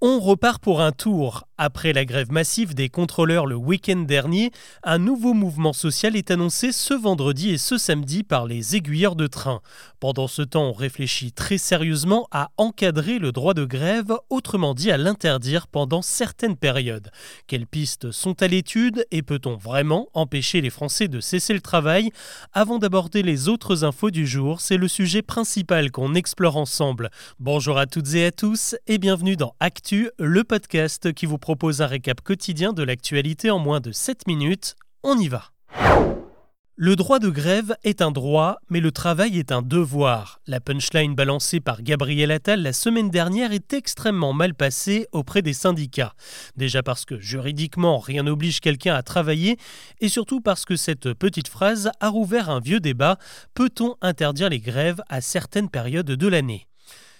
On repart pour un tour. Après la grève massive des contrôleurs le week-end dernier, un nouveau mouvement social est annoncé ce vendredi et ce samedi par les aiguilleurs de train. Pendant ce temps, on réfléchit très sérieusement à encadrer le droit de grève, autrement dit à l'interdire pendant certaines périodes. Quelles pistes sont à l'étude et peut-on vraiment empêcher les Français de cesser le travail? Avant d'aborder les autres infos du jour, c'est le sujet principal qu'on explore ensemble. Bonjour à toutes et à tous et bienvenue dans Actu le podcast qui vous propose un récap quotidien de l'actualité en moins de 7 minutes. On y va. Le droit de grève est un droit, mais le travail est un devoir. La punchline balancée par Gabriel Attal la semaine dernière est extrêmement mal passée auprès des syndicats. Déjà parce que juridiquement rien n'oblige quelqu'un à travailler, et surtout parce que cette petite phrase a rouvert un vieux débat peut-on interdire les grèves à certaines périodes de l'année?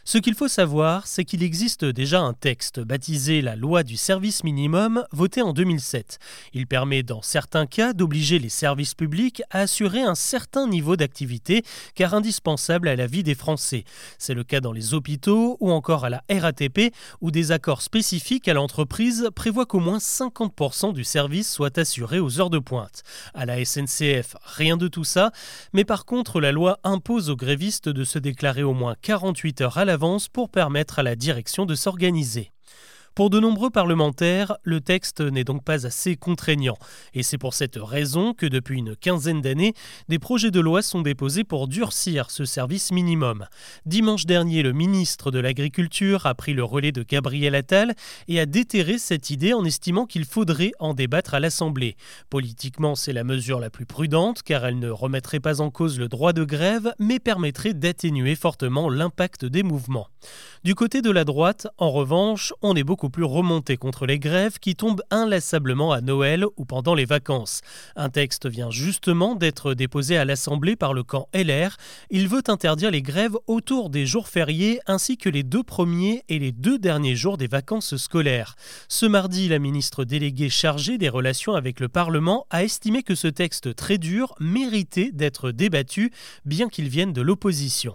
Ce qu'il faut savoir, c'est qu'il existe déjà un texte baptisé la loi du service minimum, voté en 2007. Il permet dans certains cas d'obliger les services publics à assurer un certain niveau d'activité, car indispensable à la vie des Français. C'est le cas dans les hôpitaux ou encore à la RATP, où des accords spécifiques à l'entreprise prévoient qu'au moins 50% du service soit assuré aux heures de pointe. À la SNCF, rien de tout ça, mais par contre la loi impose aux grévistes de se déclarer au moins 48 heures à la pour permettre à la direction de s'organiser. Pour de nombreux parlementaires, le texte n'est donc pas assez contraignant. Et c'est pour cette raison que depuis une quinzaine d'années, des projets de loi sont déposés pour durcir ce service minimum. Dimanche dernier, le ministre de l'Agriculture a pris le relais de Gabriel Attal et a déterré cette idée en estimant qu'il faudrait en débattre à l'Assemblée. Politiquement, c'est la mesure la plus prudente car elle ne remettrait pas en cause le droit de grève, mais permettrait d'atténuer fortement l'impact des mouvements. Du côté de la droite, en revanche, on est beaucoup plus remonté contre les grèves qui tombent inlassablement à Noël ou pendant les vacances. Un texte vient justement d'être déposé à l'Assemblée par le camp LR. Il veut interdire les grèves autour des jours fériés ainsi que les deux premiers et les deux derniers jours des vacances scolaires. Ce mardi, la ministre déléguée chargée des relations avec le Parlement a estimé que ce texte très dur méritait d'être débattu, bien qu'il vienne de l'opposition.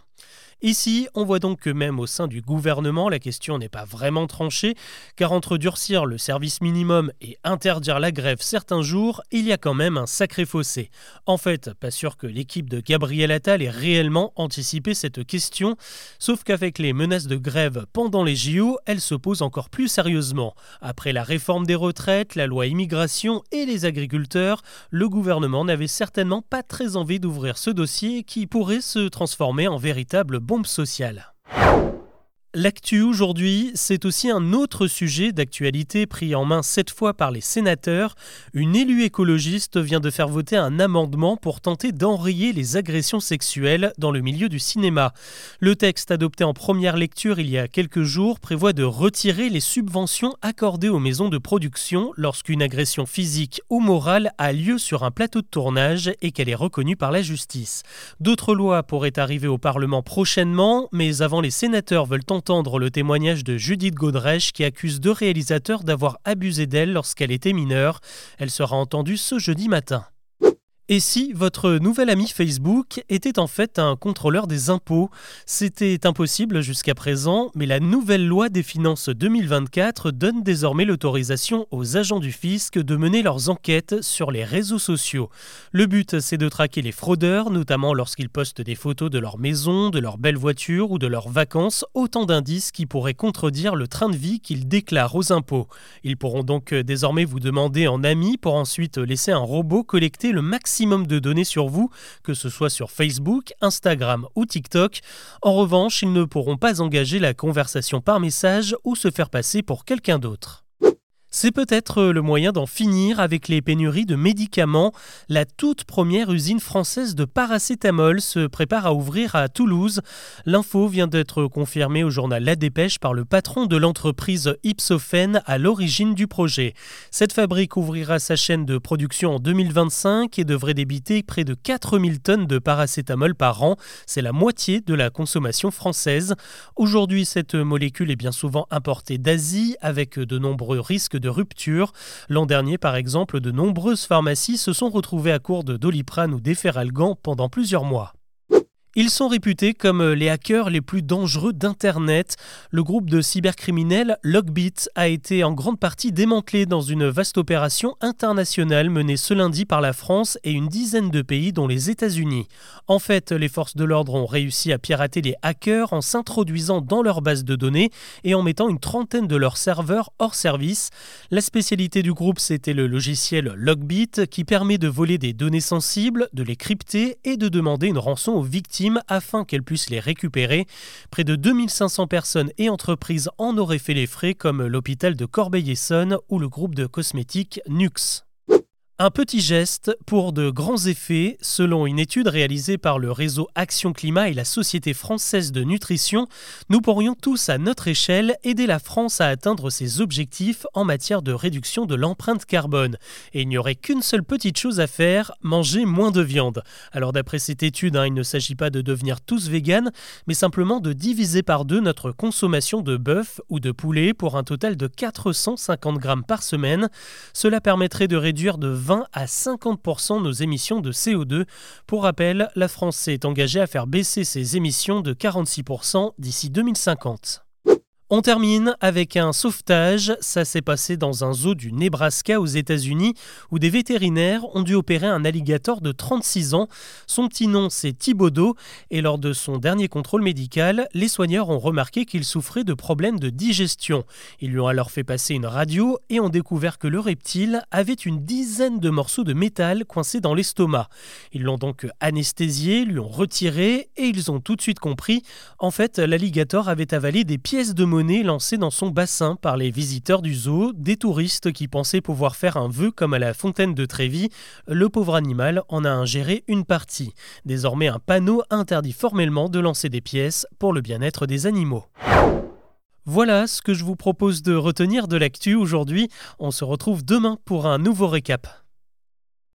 Ici, on voit donc que même au sein du gouvernement, la question n'est pas vraiment tranchée, car entre durcir le service minimum et interdire la grève certains jours, il y a quand même un sacré fossé. En fait, pas sûr que l'équipe de Gabriel Attal ait réellement anticipé cette question, sauf qu'avec les menaces de grève pendant les JO, elle se pose encore plus sérieusement. Après la réforme des retraites, la loi immigration et les agriculteurs, le gouvernement n'avait certainement pas très envie d'ouvrir ce dossier qui pourrait se transformer en véritable bombe sociale. L'actu aujourd'hui, c'est aussi un autre sujet d'actualité pris en main cette fois par les sénateurs. Une élue écologiste vient de faire voter un amendement pour tenter d'enrayer les agressions sexuelles dans le milieu du cinéma. Le texte adopté en première lecture il y a quelques jours prévoit de retirer les subventions accordées aux maisons de production lorsqu'une agression physique ou morale a lieu sur un plateau de tournage et qu'elle est reconnue par la justice. D'autres lois pourraient arriver au Parlement prochainement, mais avant les sénateurs veulent tenter entendre le témoignage de Judith Godrèche qui accuse deux réalisateurs d'avoir abusé d'elle lorsqu'elle était mineure. Elle sera entendue ce jeudi matin. Et si votre nouvel ami Facebook était en fait un contrôleur des impôts? C'était impossible jusqu'à présent, mais la nouvelle loi des finances 2024 donne désormais l'autorisation aux agents du fisc de mener leurs enquêtes sur les réseaux sociaux. Le but, c'est de traquer les fraudeurs, notamment lorsqu'ils postent des photos de leur maison, de leur belle voiture ou de leurs vacances, autant d'indices qui pourraient contredire le train de vie qu'ils déclarent aux impôts. Ils pourront donc désormais vous demander en ami pour ensuite laisser un robot collecter le maximum de données sur vous, que ce soit sur Facebook, Instagram ou TikTok. En revanche, ils ne pourront pas engager la conversation par message ou se faire passer pour quelqu'un d'autre. C'est peut-être le moyen d'en finir avec les pénuries de médicaments. La toute première usine française de paracétamol se prépare à ouvrir à Toulouse. L'info vient d'être confirmée au journal La Dépêche par le patron de l'entreprise Ipsophène à l'origine du projet. Cette fabrique ouvrira sa chaîne de production en 2025 et devrait débiter près de 4000 tonnes de paracétamol par an. C'est la moitié de la consommation française. Aujourd'hui, cette molécule est bien souvent importée d'Asie avec de nombreux risques rupture. L'an dernier, par exemple, de nombreuses pharmacies se sont retrouvées à court de doliprane ou d'efferalgan pendant plusieurs mois. Ils sont réputés comme les hackers les plus dangereux d'Internet. Le groupe de cybercriminels Logbit a été en grande partie démantelé dans une vaste opération internationale menée ce lundi par la France et une dizaine de pays dont les États-Unis. En fait, les forces de l'ordre ont réussi à pirater les hackers en s'introduisant dans leur base de données et en mettant une trentaine de leurs serveurs hors service. La spécialité du groupe, c'était le logiciel Logbit qui permet de voler des données sensibles, de les crypter et de demander une rançon aux victimes afin qu'elles puissent les récupérer. Près de 2500 personnes et entreprises en auraient fait les frais comme l'hôpital de Corbeil-Essonne ou le groupe de cosmétiques Nux. Un petit geste pour de grands effets, selon une étude réalisée par le réseau Action Climat et la Société française de nutrition, nous pourrions tous à notre échelle aider la France à atteindre ses objectifs en matière de réduction de l'empreinte carbone. Et il n'y aurait qu'une seule petite chose à faire, manger moins de viande. Alors d'après cette étude, hein, il ne s'agit pas de devenir tous véganes, mais simplement de diviser par deux notre consommation de bœuf ou de poulet pour un total de 450 grammes par semaine. Cela permettrait de réduire de 20 à 50% nos émissions de CO2. Pour rappel, la France s'est engagée à faire baisser ses émissions de 46% d'ici 2050. On termine avec un sauvetage. Ça s'est passé dans un zoo du Nebraska aux États-Unis où des vétérinaires ont dû opérer un alligator de 36 ans. Son petit nom, c'est Thibaudot. Et lors de son dernier contrôle médical, les soigneurs ont remarqué qu'il souffrait de problèmes de digestion. Ils lui ont alors fait passer une radio et ont découvert que le reptile avait une dizaine de morceaux de métal coincés dans l'estomac. Ils l'ont donc anesthésié, lui ont retiré et ils ont tout de suite compris. En fait, l'alligator avait avalé des pièces de monnaie lancé dans son bassin par les visiteurs du zoo, des touristes qui pensaient pouvoir faire un vœu comme à la fontaine de Trévis. Le pauvre animal en a ingéré une partie. Désormais, un panneau interdit formellement de lancer des pièces pour le bien-être des animaux. Voilà ce que je vous propose de retenir de l'actu aujourd'hui. On se retrouve demain pour un nouveau récap.